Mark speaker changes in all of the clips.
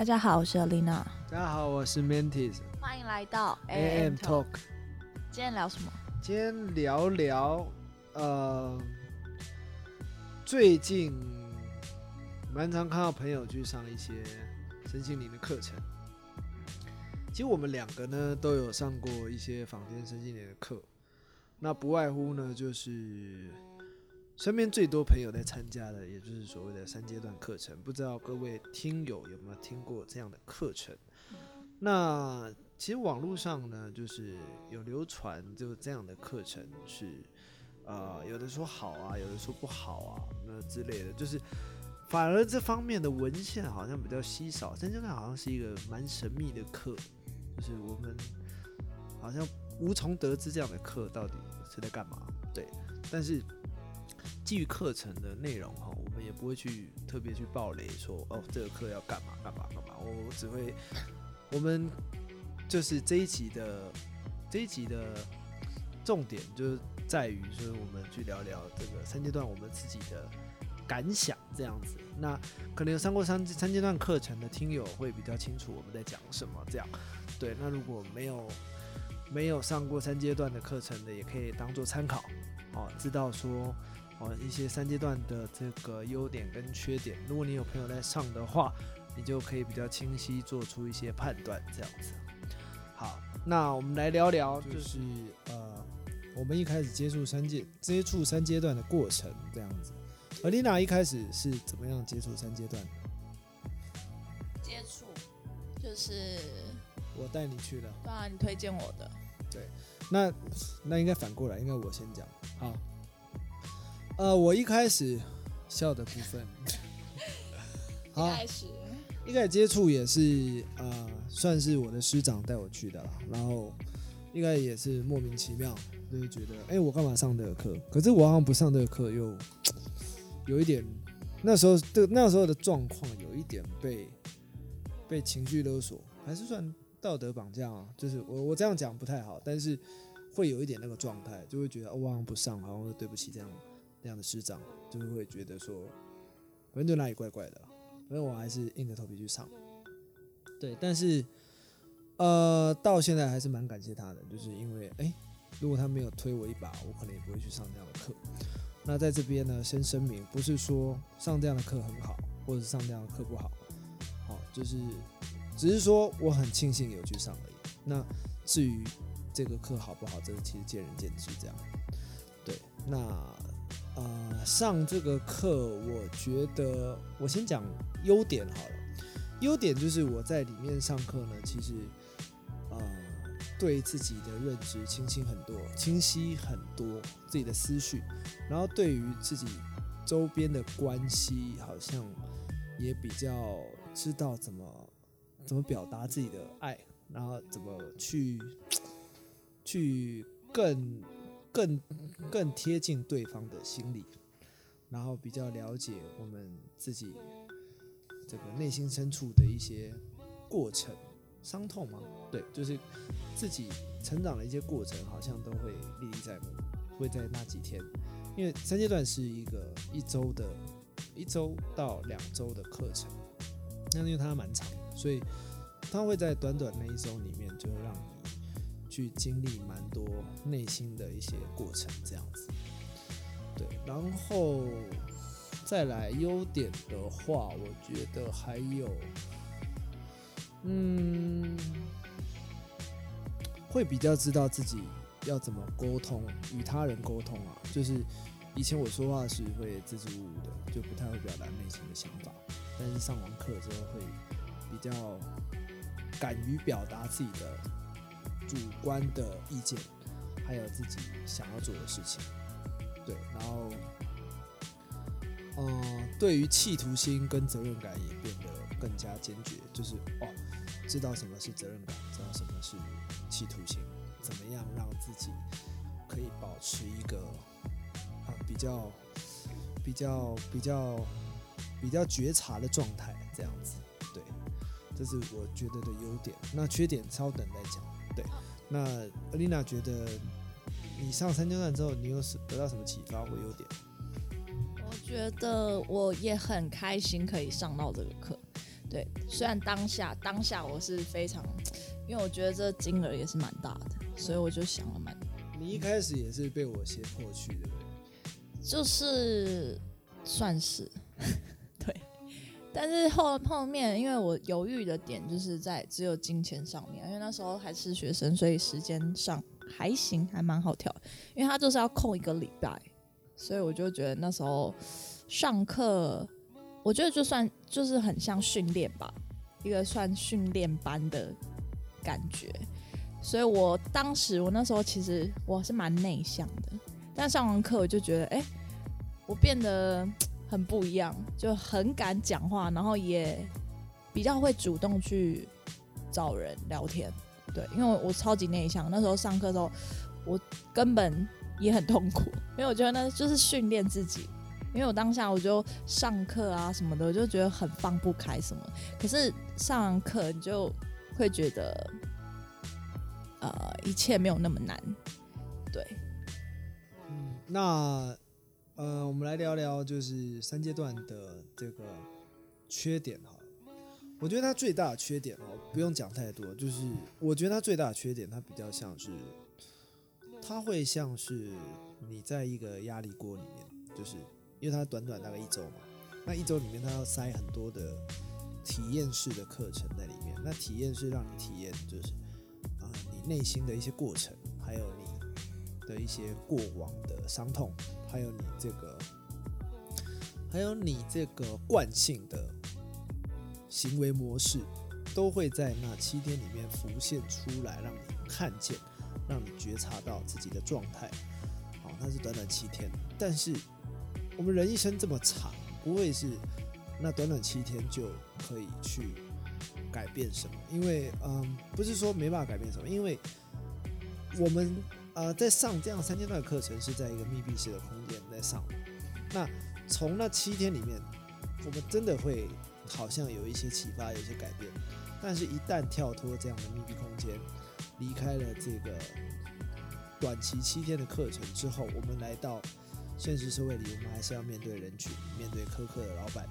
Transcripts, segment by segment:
Speaker 1: 大家好，我是 Alina，
Speaker 2: 大家好，我是 Mantis
Speaker 1: 欢迎来到
Speaker 2: AM Talk。
Speaker 1: 今天聊什么？
Speaker 2: 今天聊聊，呃，最近蛮常看到朋友去上一些身心灵的课程。其实我们两个呢都有上过一些坊间身心灵的课，那不外乎呢就是身边最多朋友在参加的，也就是所谓的三阶段课程。不知道各位听友有没有听过这样的课程？那其实网络上呢，就是有流传就这样的课程是，呃，有的说好啊，有的说不好啊，那之类的，就是反而这方面的文献好像比较稀少。三阶段好像是一个蛮神秘的课，就是我们好像无从得知这样的课到底是在干嘛。对，但是基于课程的内容哈，我们也不会去特别去爆雷说哦，这个课要干嘛干嘛干嘛，我只会我们。就是这一集的这一集的重点，就是在于说我们去聊聊这个三阶段我们自己的感想这样子。那可能有上过三三阶段课程的听友会比较清楚我们在讲什么这样。对，那如果没有没有上过三阶段的课程的，也可以当做参考哦，知道说哦一些三阶段的这个优点跟缺点。如果你有朋友在上的话，你就可以比较清晰做出一些判断这样子。好，那我们来聊聊，就是呃，我们一开始接触三阶接触三阶段的过程这样子。而丽娜一开始是怎么样接触三阶段？
Speaker 1: 接触就是
Speaker 2: 我带你去的，
Speaker 1: 对啊，你推荐我的。
Speaker 2: 对，那那应该反过来，应该我先讲。好，呃，我一开始笑的部分，
Speaker 1: 一开始。
Speaker 2: 一开始接触也是呃，算是我的师长带我去的啦。然后应该也是莫名其妙，就是觉得，哎，我干嘛上这个课？可是我好像不上这个课，又 有一点那时候的那时候的状况，有一点被被情绪勒索，还是算道德绑架啊？就是我我这样讲不太好，但是会有一点那个状态，就会觉得我好像不上，好像对不起这样那样的师长，就是会觉得说，反正就哪里怪怪的。反正我还是硬着头皮去上，对，但是，呃，到现在还是蛮感谢他的，就是因为，哎，如果他没有推我一把，我可能也不会去上这样的课。那在这边呢，先声明，不是说上这样的课很好，或者上这样的课不好，好，就是只是说我很庆幸有去上而已。那至于这个课好不好，这个其实见仁见智，这样。对，那。呃，上这个课，我觉得我先讲优点好了。优点就是我在里面上课呢，其实呃，对自己的认知清晰很多，清晰很多自己的思绪，然后对于自己周边的关系，好像也比较知道怎么怎么表达自己的爱，然后怎么去去更。更更贴近对方的心理，然后比较了解我们自己这个内心深处的一些过程，伤痛吗？对，就是自己成长的一些过程，好像都会历历在目，会在那几天。因为三阶段是一个一周的，一周到两周的课程，那因为它蛮长，所以它会在短短那一周里面，就让你。去经历蛮多内心的一些过程，这样子，对，然后再来优点的话，我觉得还有，嗯，会比较知道自己要怎么沟通，与他人沟通啊，就是以前我说话是会支支吾吾的，就不太会表达内心的想法，但是上完课之后会比较敢于表达自己的。主观的意见，还有自己想要做的事情，对，然后，嗯，对于企图心跟责任感也变得更加坚决，就是哦，知道什么是责任感，知道什么是企图心，怎么样让自己可以保持一个啊比较比较比较比较觉察的状态，这样子，对，这是我觉得的优点。那缺点稍等再讲。对，那阿丽娜觉得你上三阶段之后，你有得到什么启发或优点？
Speaker 1: 我觉得我也很开心可以上到这个课，对，虽然当下当下我是非常，因为我觉得这金额也是蛮大的，所以我就想了蛮。
Speaker 2: 你一开始也是被我胁迫去的，
Speaker 1: 就是算是对，但是后后面因为我犹豫的点就是在只有金钱上面，因为那时候还是学生，所以时间上还行，还蛮好调，因为他就是要空一个礼拜，所以我就觉得那时候上课。我觉得就算就是很像训练吧，一个算训练班的感觉。所以我当时我那时候其实我是蛮内向的，但上完课我就觉得，哎，我变得很不一样，就很敢讲话，然后也比较会主动去找人聊天。对，因为我超级内向，那时候上课的时候我根本也很痛苦，因为我觉得那就是训练自己。因为我当下我就上课啊什么的，我就觉得很放不开什么。可是上完课你就会觉得，呃，一切没有那么难。对。
Speaker 2: 嗯，那呃，我们来聊聊就是三阶段的这个缺点哈。我觉得它最大的缺点哦，不用讲太多，就是我觉得它最大的缺点，它比较像是，它会像是你在一个压力锅里面，就是。因为它短短大概一周嘛，那一周里面它要塞很多的体验式的课程在里面。那体验是让你体验，就是啊，你内心的一些过程，还有你的一些过往的伤痛，还有你这个，还有你这个惯性的行为模式，都会在那七天里面浮现出来，让你看见，让你觉察到自己的状态。好，那是短短七天，但是。我们人一生这么长，不会是那短短七天就可以去改变什么？因为，嗯，不是说没办法改变什么，因为我们呃在上这样三阶段的课程是在一个密闭式的空间在上。那从那七天里面，我们真的会好像有一些启发，有一些改变。但是，一旦跳脱这样的密闭空间，离开了这个短期七天的课程之后，我们来到。现实社会里，我们还是要面对人群，面对苛刻的老板，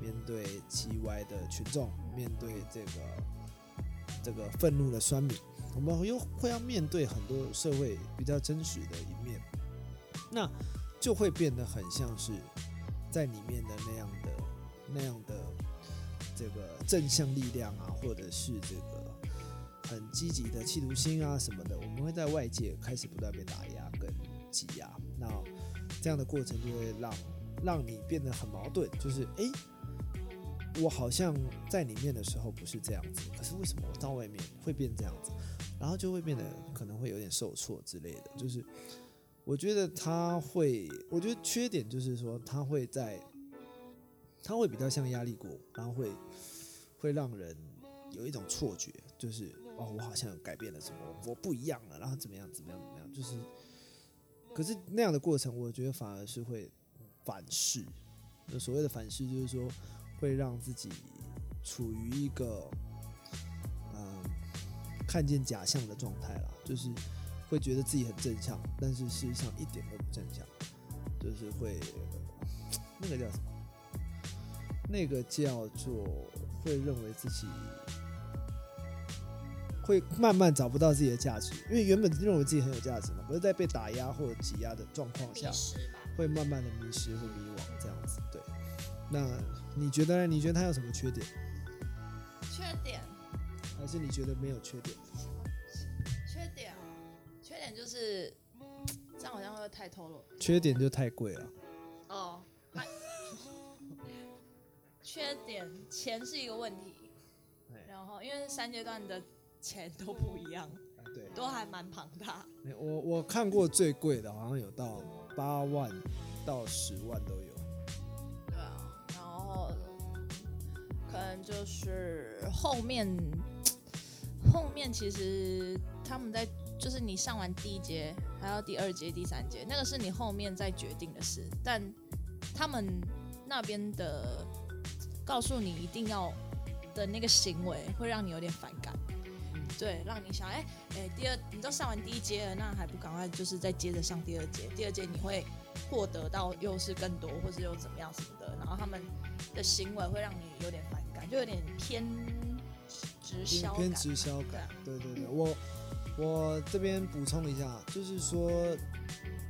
Speaker 2: 面对叽歪的群众，面对这个这个愤怒的酸民，我们又会要面对很多社会比较真实的一面，那就会变得很像是在里面的那样的那样的这个正向力量啊，或者是这个很积极的企图心啊什么的，我们会在外界开始不断被打压跟挤压，那。这样的过程就会让让你变得很矛盾，就是哎，我好像在里面的时候不是这样子，可是为什么我到外面会变这样子？然后就会变得可能会有点受挫之类的。就是我觉得他会，我觉得缺点就是说他会在，他会比较像压力锅，然后会会让人有一种错觉，就是哦，我好像改变了什么，我不一样了，然后怎么样怎么样怎么样，就是。可是那样的过程，我觉得反而是会反噬。所谓的反噬，就是说会让自己处于一个看见假象的状态啦，就是会觉得自己很正向，但是事实上一点都不正向，就是会那个叫什么？那个叫做会认为自己。会慢慢找不到自己的价值，因为原本认为自己很有价值嘛，不是在被打压或者挤压的状况下，会慢慢的迷失或迷惘这样子。对，那你觉得呢？你觉得他有什么缺点？
Speaker 1: 缺点？
Speaker 2: 还是你觉得没有缺点？
Speaker 1: 缺点？缺点就是这样，好像会太透露。
Speaker 2: 缺点就太贵了。
Speaker 1: 哦。缺点，钱是一个问题。然后，因为三阶段的。钱都不一样，
Speaker 2: 对，
Speaker 1: 都还蛮庞大。
Speaker 2: 我我看过最贵的，好像有到八万到十万都有。
Speaker 1: 对啊，然后可能就是后面后面其实他们在就是你上完第一节，还要第二节、第三节，那个是你后面再决定的事。但他们那边的告诉你一定要的那个行为，会让你有点反感。对，让你想，哎哎，第二，你都上完第一节了，那还不赶快就是再接着上第二节？第二节你会获得到又是更多，或是又怎么样什么的，然后他们的行为会让你有点反感，就有点偏直销
Speaker 2: 偏
Speaker 1: 感。
Speaker 2: 直销感。对对对，我我这边补充一下，就是说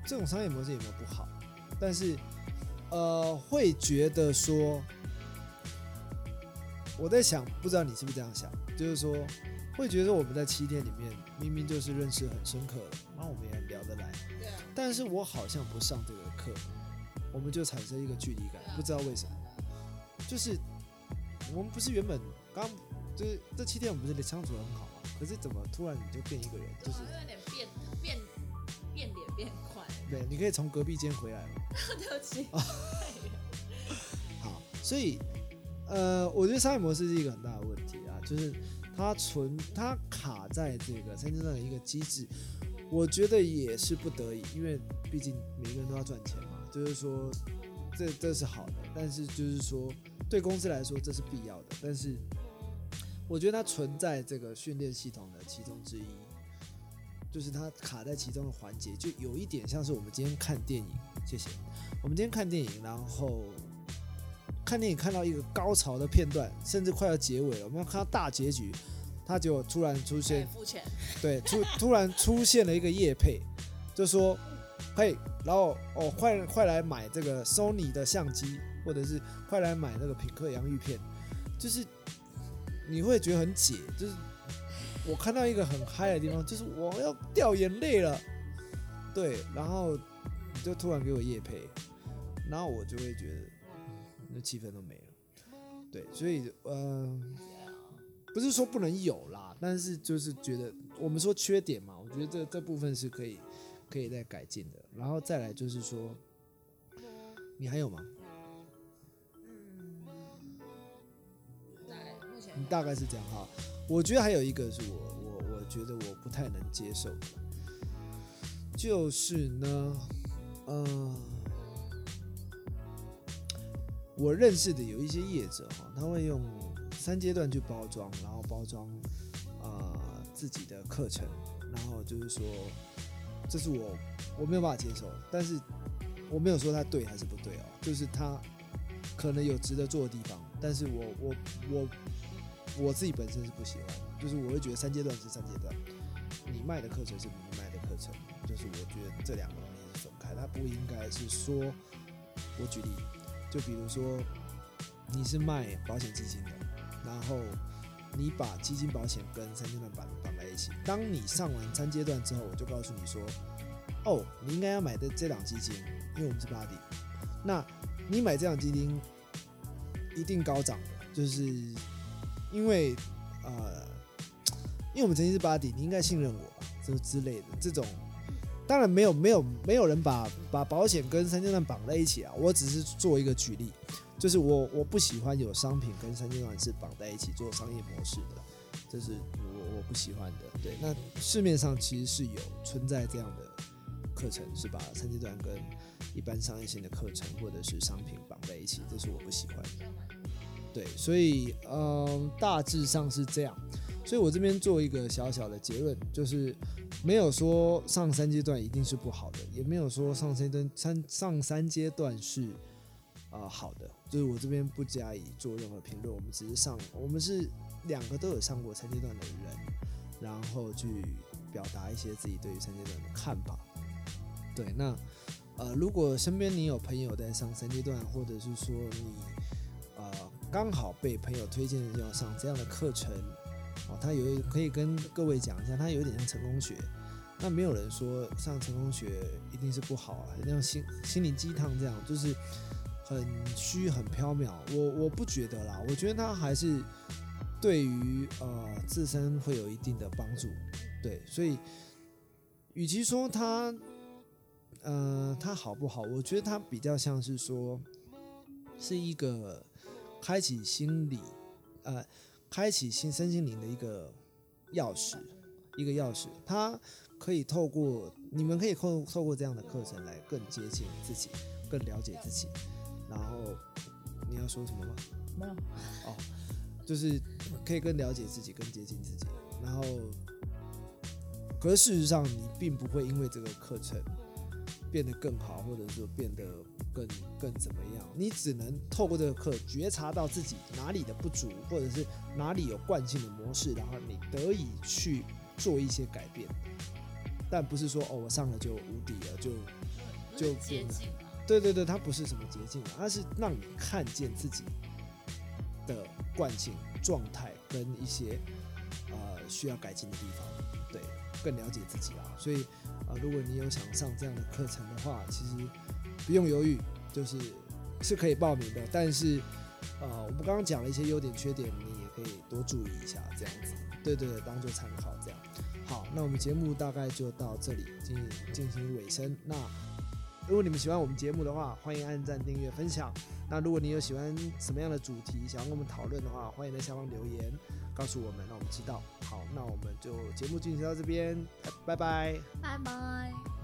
Speaker 2: 这种商业模式有没有不好？但是呃，会觉得说，我在想，不知道你是不是这样想，就是说会觉得我们在七天里面明明就是认识很深刻的，然后我们也聊得来，但是我好像不上这个课，我们就产生一个距离感，不知道为什么。就是我们不是原本刚就是这七天我们不是相处得很好，可是怎么突然你就变一个人？就是
Speaker 1: 有点变变变脸变快。
Speaker 2: 对，你可以从隔壁间回来嘛。
Speaker 1: 对不起。
Speaker 2: 好，所以呃，我觉得商业模式是一个很大的问题啊，就是它存它卡在这个三阶段的一个机制，我觉得也是不得已，因为毕竟每个人都要赚钱嘛，就是说这这是好的，但是就是说对公司来说这是必要的，但是我觉得它存在这个训练系统的其中之一。就是它卡在其中的环节，就有一点像是我们今天看电影，谢谢。我们今天看电影，然后看电影看到一个高潮的片段，甚至快要结尾了，我们要看到大结局，它就突然出，现。对，突 突然出现了一个叶配，就说，嘿，然后哦，快快来买这个 Sony 的相机，或者是快来买那个品客洋芋片，就是你会觉得很解，就是我看到一个很嗨的地方，就是我要掉眼泪了，对，然后你就突然给我夜配，然后我就会觉得，那气氛都没了，对，所以呃，不是说不能有啦，但是就是觉得我们说缺点嘛，我觉得这这部分是可以可以再改进的，然后再来就是说，你还有吗？
Speaker 1: 大概
Speaker 2: 是这样哈。我觉得还有一个是我我我觉得我不太能接受的，就是呢，呃，我认识的有一些业者哈，他会用三阶段去包装，然后包装呃自己的课程，然后就是说，这是我我没有办法接受，但是我没有说他对还是不对哦，就是他可能有值得做的地方，但是我我我我自己本身是不喜欢，就是我会觉得三阶段是三阶段，你卖的课程是你卖的课程，就是我觉得这两个东西是分开，它不应该是说，我举例，就比如说你是卖保险基金的，然后你把基金保险跟三阶段绑绑在一起，当你上完三阶段之后，我就告诉你说，哦，你应该要买的这档基金，因为我们是 body，那你买这档基金一定高涨的，就是因为呃，因为我们曾经是 body，你应该信任我吧，就之类的这种。当然没有没有没有人把把保险跟三阶段绑在一起啊，我只是做一个举例，就是我我不喜欢有商品跟三阶段是绑在一起做商业模式的，这是我我不喜欢的。对，那市面上其实是有存在这样的课程，是把三阶段跟一般商业性的课程或者是商品绑在一起，这是我不喜欢的。对，所以嗯，大致上是这样。所以我这边做一个小小的结论，就是没有说上三阶段一定是不好的，也没有说上三阶段三上三阶段是啊、呃好的，就是我这边不加以做任何评论，我们只是上，我们是两个都有上过三阶段的人，然后去表达一些自己对于三阶段的看法。对，那呃，如果身边你有朋友在上三阶段，或者是说你刚好被朋友推荐要上这样的课程，哦，他有可以跟各位讲一下，他有点像成功学。那没有人说上成功学一定是不好啊，像心心灵鸡汤这样，就是很虚很缥缈。我我不觉得啦，我觉得他还是对于呃自身会有一定的帮助。对，所以与其说他呃他好不好，我觉得他比较像是说是一个开启心理呃开启新身心灵的一个钥匙，一个钥匙，它可以透过你们可以透透过这样的课程来更接近自己，更了解自己。然后你要说什么吗？
Speaker 1: 没有，哦
Speaker 2: 就是可以更了解自己，更接近自己。然后，可是事实上，你并不会因为这个课程变得更好，或者说变得更更怎么样，你只能透过这个课觉察到自己哪里的不足，或者是哪里有惯性的模式，然后你得以去做一些改变。但不是说哦，我上了就无敌了，就就
Speaker 1: 捷径啊。
Speaker 2: 对对对，它不是什么捷径，它是让你看见自己的惯性状态跟一些呃需要改进的地方，对，更了解自己啊。所以啊、如果你有想上这样的课程的话，其实不用犹豫，就是是可以报名的。但是呃，我们刚刚讲了一些优点缺点，你也可以多注意一下，这样子。对对对，当做参考这样。好，那我们节目大概就到这里进进行尾声。那如果你们喜欢我们节目的话，欢迎按赞、订阅、分享。那如果你有喜欢什么样的主题，想要跟我们讨论的话，欢迎在下方留言告诉我们，让我们知道。好，那我们就节目进行到这边，拜拜。
Speaker 1: 拜拜。